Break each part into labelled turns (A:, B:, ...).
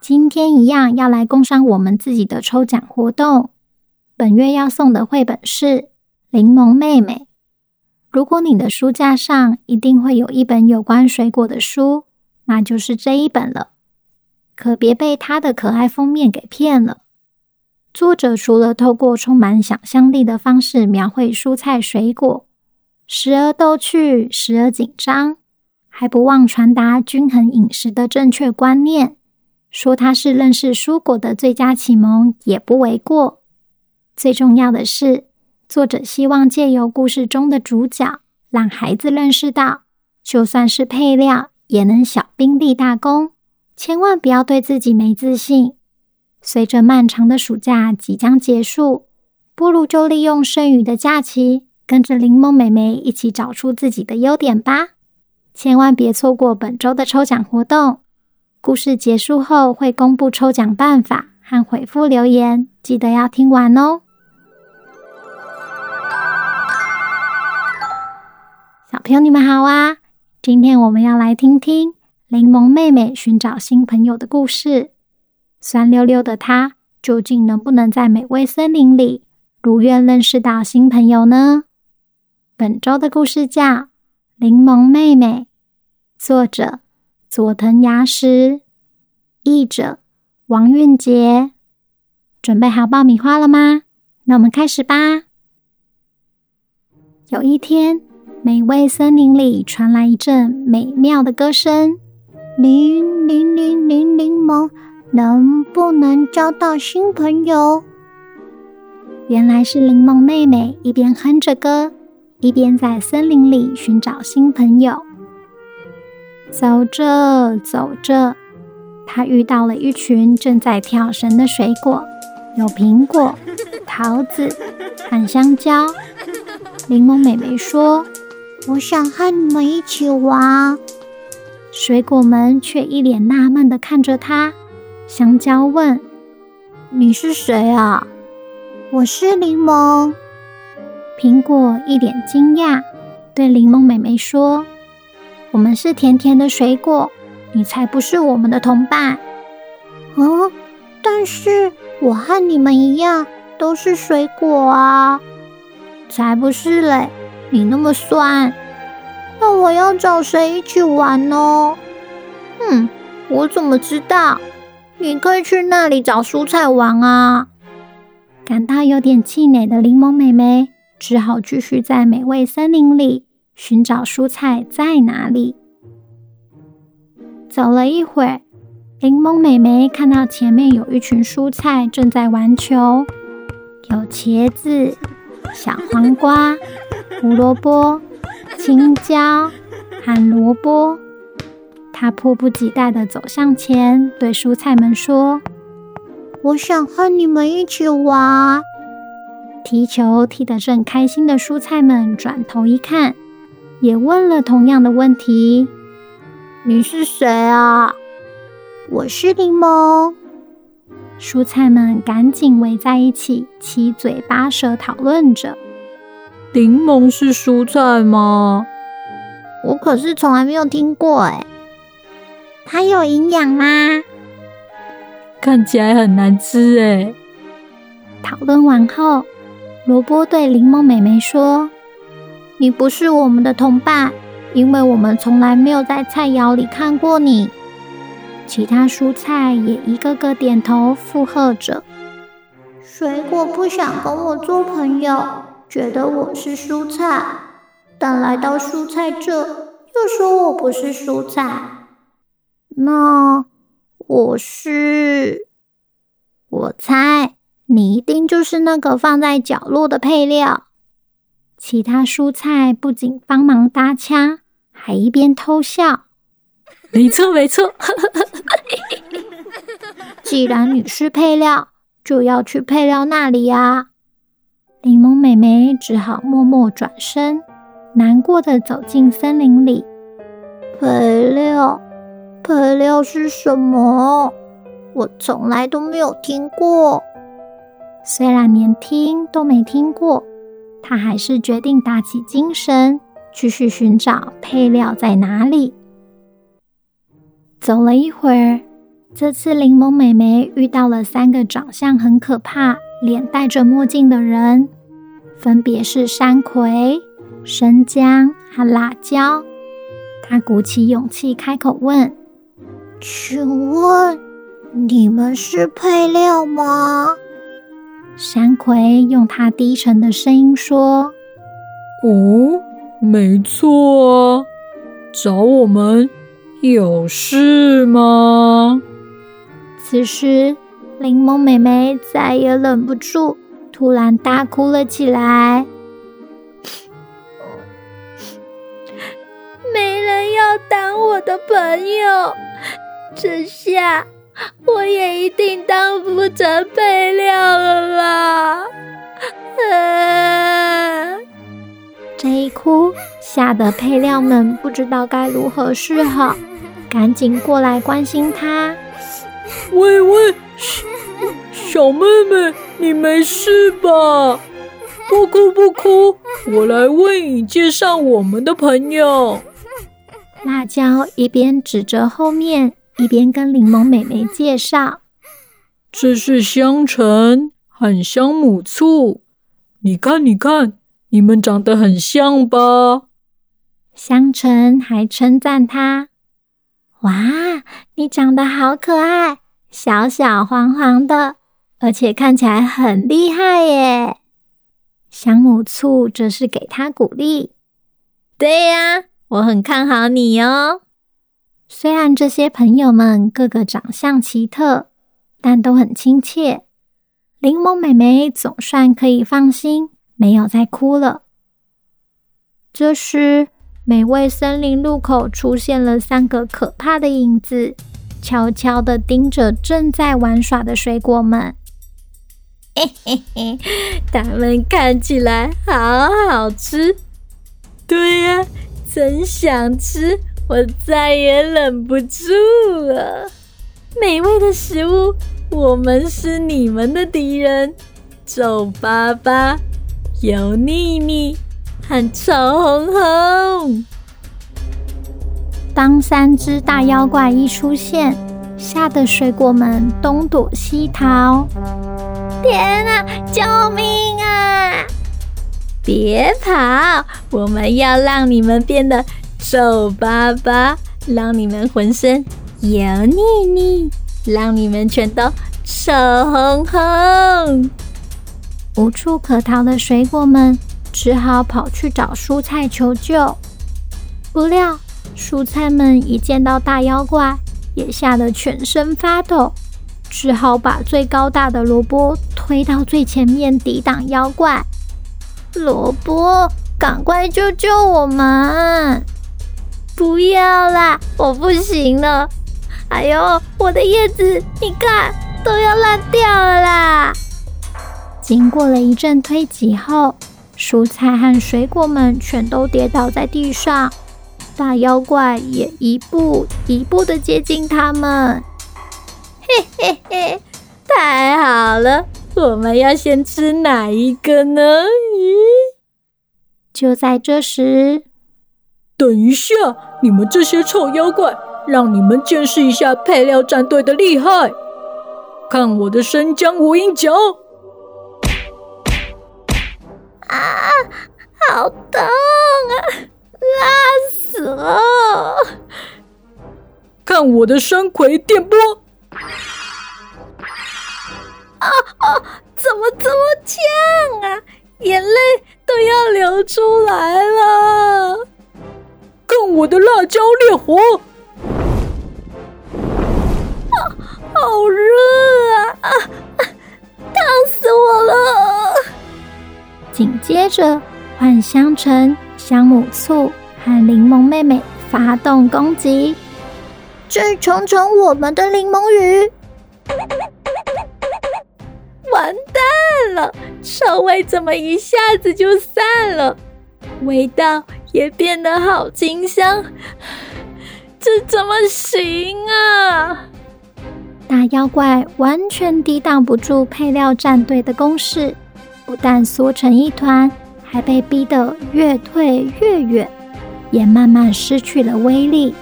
A: 今天一样要来工商我们自己的抽奖活动。本月要送的绘本是《柠檬妹妹》。如果你的书架上一定会有一本有关水果的书，那就是这一本了。可别被它的可爱封面给骗了。作者除了透过充满想象力的方式描绘蔬菜水果，时而逗趣，时而紧张，还不忘传达均衡饮食的正确观念。说它是认识蔬果的最佳启蒙也不为过。最重要的是，作者希望借由故事中的主角，让孩子认识到，就算是配料，也能小兵立大功。千万不要对自己没自信。随着漫长的暑假即将结束，不如就利用剩余的假期，跟着柠檬妹妹一起找出自己的优点吧。千万别错过本周的抽奖活动。故事结束后会公布抽奖办法和回复留言，记得要听完哦。小朋友，你们好啊！今天我们要来听听柠檬妹妹寻找新朋友的故事。酸溜溜的她，究竟能不能在美味森林里如愿认识到新朋友呢？本周的故事叫《柠檬妹妹》，作者。佐藤牙实，译者王韵杰，准备好爆米花了吗？那我们开始吧。有一天，美味森林里传来一阵美妙的歌声：“柠柠柠柠柠檬，能不能交到新朋友？”原来是柠檬妹妹一边哼着歌，一边在森林里寻找新朋友。走着走着，他遇到了一群正在跳绳的水果，有苹果、桃子和香蕉。柠檬妹妹说：“我想和你们一起玩。”水果们却一脸纳闷的看着他。香蕉问：“你是谁啊？”“我是柠檬。”苹果一脸惊讶，对柠檬妹妹说。我们是甜甜的水果，你才不是我们的同伴。哦，但是我和你们一样都是水果啊！才不是嘞，你那么酸。那我要找谁一起玩呢？嗯，我怎么知道？你可以去那里找蔬菜玩啊！感到有点气馁的柠檬妹妹只好继续在美味森林里。寻找蔬菜在哪里？走了一会儿，柠檬妹妹看到前面有一群蔬菜正在玩球，有茄子、小黄瓜、胡萝卜、青椒和萝卜。她迫不及待地走向前，对蔬菜们说：“我想和你们一起玩。”踢球踢得正开心的蔬菜们转头一看。也问了同样的问题：“你是谁啊？”“我是柠檬。”蔬菜们赶紧围在一起，七嘴八舌讨论着：“柠檬是蔬菜吗？”“我可是从来没有听过。”“哎，它有营养吗？”“
B: 看起来很难吃。”哎。
A: 讨论完后，萝卜对柠檬妹妹说。你不是我们的同伴，因为我们从来没有在菜肴里看过你。其他蔬菜也一个个点头附和着。
C: 水果不想跟我做朋友，觉得我是蔬菜，但来到蔬菜这，又说我不是蔬菜。那我是？
A: 我猜你一定就是那个放在角落的配料。其他蔬菜不仅帮忙搭腔，还一边偷笑。
B: 没错，没错。
A: 既然你是配料，就要去配料那里啊！柠檬妹妹只好默默转身，难过的走进森林里。
C: 配料，配料是什么？我从来都没有听过。
A: 虽然连听都没听过，她还是决定打起精神，继续寻找配料在哪里。走了一会儿，这次柠檬妹妹遇到了三个长相很可怕、脸戴着墨镜的人，分别是山葵、生姜和辣椒。她鼓起勇气开口问：“
C: 请问你们是配料吗？”
A: 山葵用它低沉的声音说：“
B: 哦，没错啊，找我们。”有事吗？
A: 此时，柠檬妹妹再也忍不住，突然大哭了起来。
C: 没人要当我的朋友，这下我也一定当不成配料了啦！啊！
A: 这一哭，吓得配料们不知道该如何是好。赶紧过来关心他。
B: 喂喂，小妹妹，你没事吧？不哭不哭，我来为你介绍我们的朋友。
A: 辣椒一边指着后面，一边跟柠檬妹妹介绍：“
B: 这是香橙和香母醋，你看，你看，你们长得很像吧？”
A: 香橙还称赞他。哇，你长得好可爱，小小黄黄的，而且看起来很厉害耶！香母醋则是给他鼓励。
C: 对呀，我很看好你哦。
A: 虽然这些朋友们个个长相奇特，但都很亲切。柠檬妹妹总算可以放心，没有再哭了。这时，美味森林路口出现了三个可怕的影子，悄悄地盯着正在玩耍的水果们。
C: 嘿嘿嘿，它们看起来好好吃。对呀，真想吃，我再也忍不住了。美味的食物，我们是你们的敌人。皱巴巴，油腻腻。很丑红红。
A: 当三只大妖怪一出现，吓得水果们东躲西逃。
C: 天啊！救命啊！别跑！我们要让你们变得皱巴巴，让你们浑身油腻腻，让你们全都丑红红。
A: 无处可逃的水果们。只好跑去找蔬菜求救，不料蔬菜们一见到大妖怪，也吓得全身发抖，只好把最高大的萝卜推到最前面抵挡妖怪。
C: 萝卜，赶快救救我们！不要啦，我不行了！哎呦，我的叶子，你看都要烂掉了啦！
A: 经过了一阵推挤后，蔬菜和水果们全都跌倒在地上，大妖怪也一步一步的接近他们。
C: 嘿嘿嘿，太好了！我们要先吃哪一个呢？咦？
A: 就在这时，
B: 等一下，你们这些臭妖怪，让你们见识一下配料战队的厉害！看我的生姜无影脚！
C: 啊，好痛啊！辣死了！
B: 看看我的山葵电波！
C: 啊啊！怎么这么呛啊？眼泪都要流出来了！
B: 看我的辣椒烈火！
C: 啊，好热啊！啊，烫死我了！
A: 紧接着换香橙、香母醋和柠檬妹妹发动攻击，去冲冲我们的柠檬鱼！
C: 完蛋了，臭味怎么一下子就散了？味道也变得好清香，这怎么行啊？
A: 大妖怪完全抵挡不住配料战队的攻势，不但缩成一团，还被逼得越退越远，也慢慢失去了威力，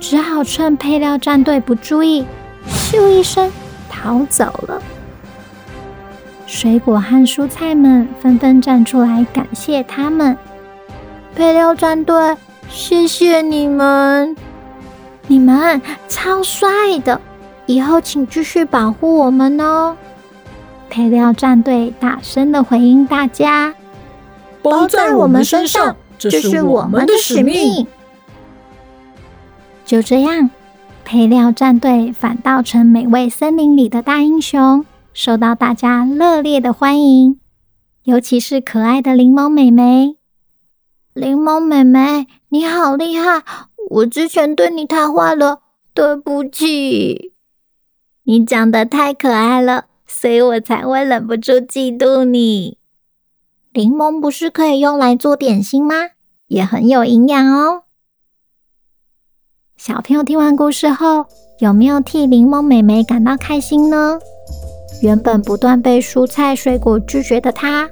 A: 只好趁配料战队不注意，咻一声逃走了。水果和蔬菜们纷纷站出来感谢他们。配料战队，谢谢你们，你们超帅的，以后请继续保护我们哦。配料战队大声的回应大家：“
B: 包在我们身上，这是我们的使命。”
A: 就这样，配料战队反倒成美味森林里的大英雄。受到大家热烈的欢迎，尤其是可爱的柠檬妹妹。柠檬妹妹，你好厉害！我之前对你太坏了，对不起。你长得太可爱了，所以我才会忍不住嫉妒你。柠檬不是可以用来做点心吗？也很有营养哦。小朋友听完故事后，有没有替柠檬妹妹感到开心呢？原本不断被蔬菜水果拒绝的她，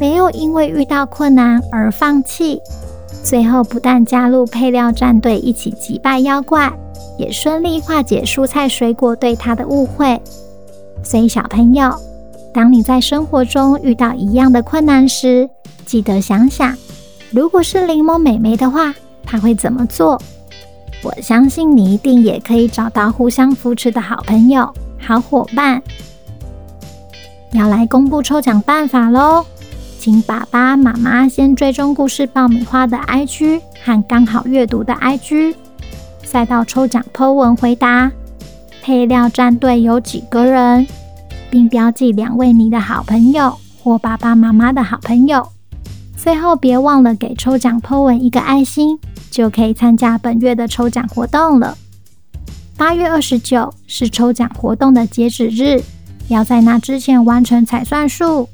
A: 没有因为遇到困难而放弃。最后不但加入配料战队一起击败妖怪，也顺利化解蔬菜水果对他的误会。所以小朋友，当你在生活中遇到一样的困难时，记得想想，如果是柠檬妹妹的话，她会怎么做？我相信你一定也可以找到互相扶持的好朋友、好伙伴。要来公布抽奖办法喽！请爸爸妈妈先追踪故事爆米花的 IG 和刚好阅读的 IG，再到抽奖 po 文回答配料战队有几个人，并标记两位你的好朋友或爸爸妈妈的好朋友。最后别忘了给抽奖 po 文一个爱心，就可以参加本月的抽奖活动了。八月二十九是抽奖活动的截止日。要在那之前完成才算数，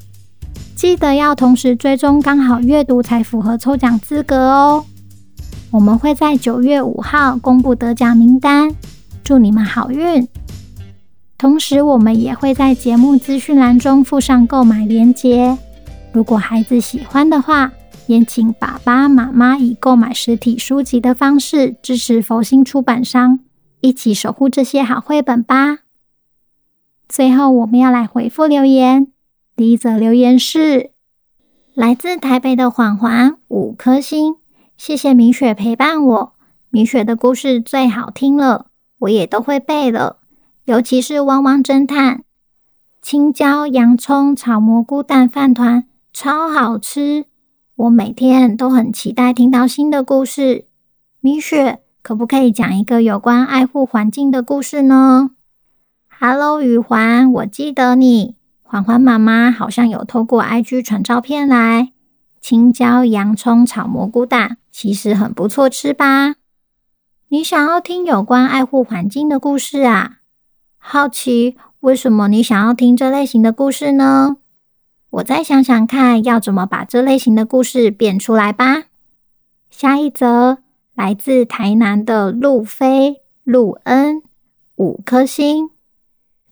A: 记得要同时追踪刚好阅读才符合抽奖资格哦。我们会在九月五号公布得奖名单，祝你们好运。同时，我们也会在节目资讯栏中附上购买链接。如果孩子喜欢的话，也请爸爸妈妈以购买实体书籍的方式支持佛心出版商，一起守护这些好绘本吧。最后，我们要来回复留言。第一则留言是来自台北的环环，五颗星，谢谢米雪陪伴我。米雪的故事最好听了，我也都会背了，尤其是汪汪侦探。青椒洋葱炒蘑菇蛋饭团超好吃，我每天都很期待听到新的故事。米雪可不可以讲一个有关爱护环境的故事呢？Hello，宇环，我记得你。环环妈妈好像有透过 IG 传照片来。青椒洋葱炒蘑菇蛋，其实很不错吃吧？你想要听有关爱护环境的故事啊？好奇为什么你想要听这类型的故事呢？我再想想看，要怎么把这类型的故事变出来吧。下一则来自台南的路飞、路恩，五颗星。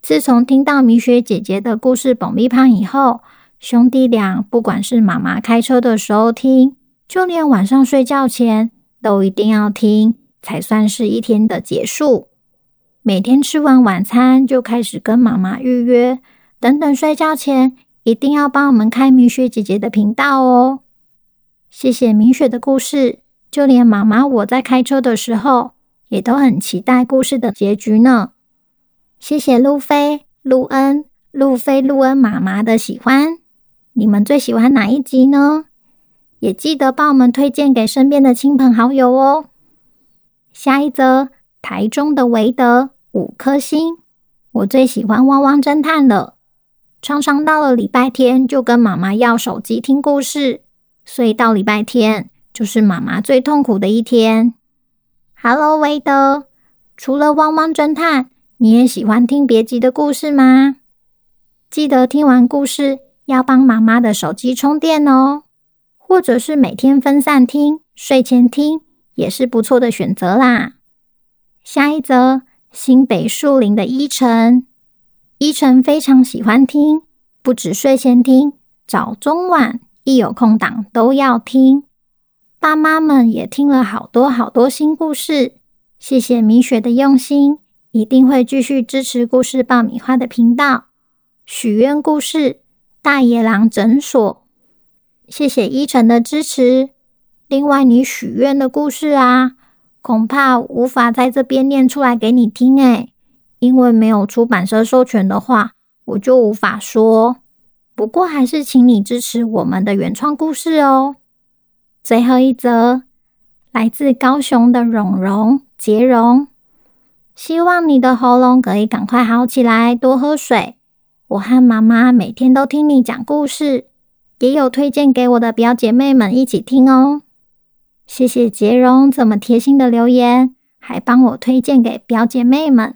A: 自从听到米雪姐姐的故事《爆米花》以后，兄弟俩不管是妈妈开车的时候听，就连晚上睡觉前都一定要听，才算是一天的结束。每天吃完晚餐就开始跟妈妈预约，等等睡觉前一定要帮我们开米雪姐姐的频道哦。谢谢米雪的故事，就连妈妈我在开车的时候，也都很期待故事的结局呢。谢谢路飞、路恩、路飞、路恩妈妈的喜欢。你们最喜欢哪一集呢？也记得帮我们推荐给身边的亲朋好友哦。下一则，台中的维德五颗星。我最喜欢汪汪侦探了，常常到了礼拜天就跟妈妈要手机听故事，所以到礼拜天就是妈妈最痛苦的一天。Hello，维德，除了汪汪侦探，你也喜欢听别集的故事吗？记得听完故事要帮妈妈的手机充电哦，或者是每天分散听，睡前听也是不错的选择啦。下一则，新北树林的依晨，依晨非常喜欢听，不止睡前听，早中晚一有空档都要听。爸妈们也听了好多好多新故事，谢谢米雪的用心。一定会继续支持故事爆米花的频道。许愿故事大野狼诊所，谢谢依晨的支持。另外，你许愿的故事啊，恐怕无法在这边念出来给你听诶，因为没有出版社授权的话，我就无法说。不过，还是请你支持我们的原创故事哦。最后一则，来自高雄的蓉蓉杰蓉。希望你的喉咙可以赶快好起来，多喝水。我和妈妈每天都听你讲故事，也有推荐给我的表姐妹们一起听哦。谢谢杰荣这么贴心的留言，还帮我推荐给表姐妹们。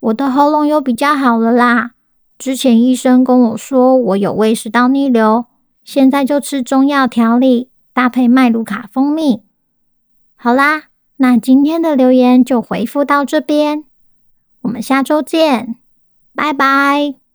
A: 我的喉咙又比较好了啦。之前医生跟我说我有胃食道逆流，现在就吃中药调理，搭配麦卢卡蜂蜜。好啦。那今天的留言就回复到这边，我们下周见，拜拜。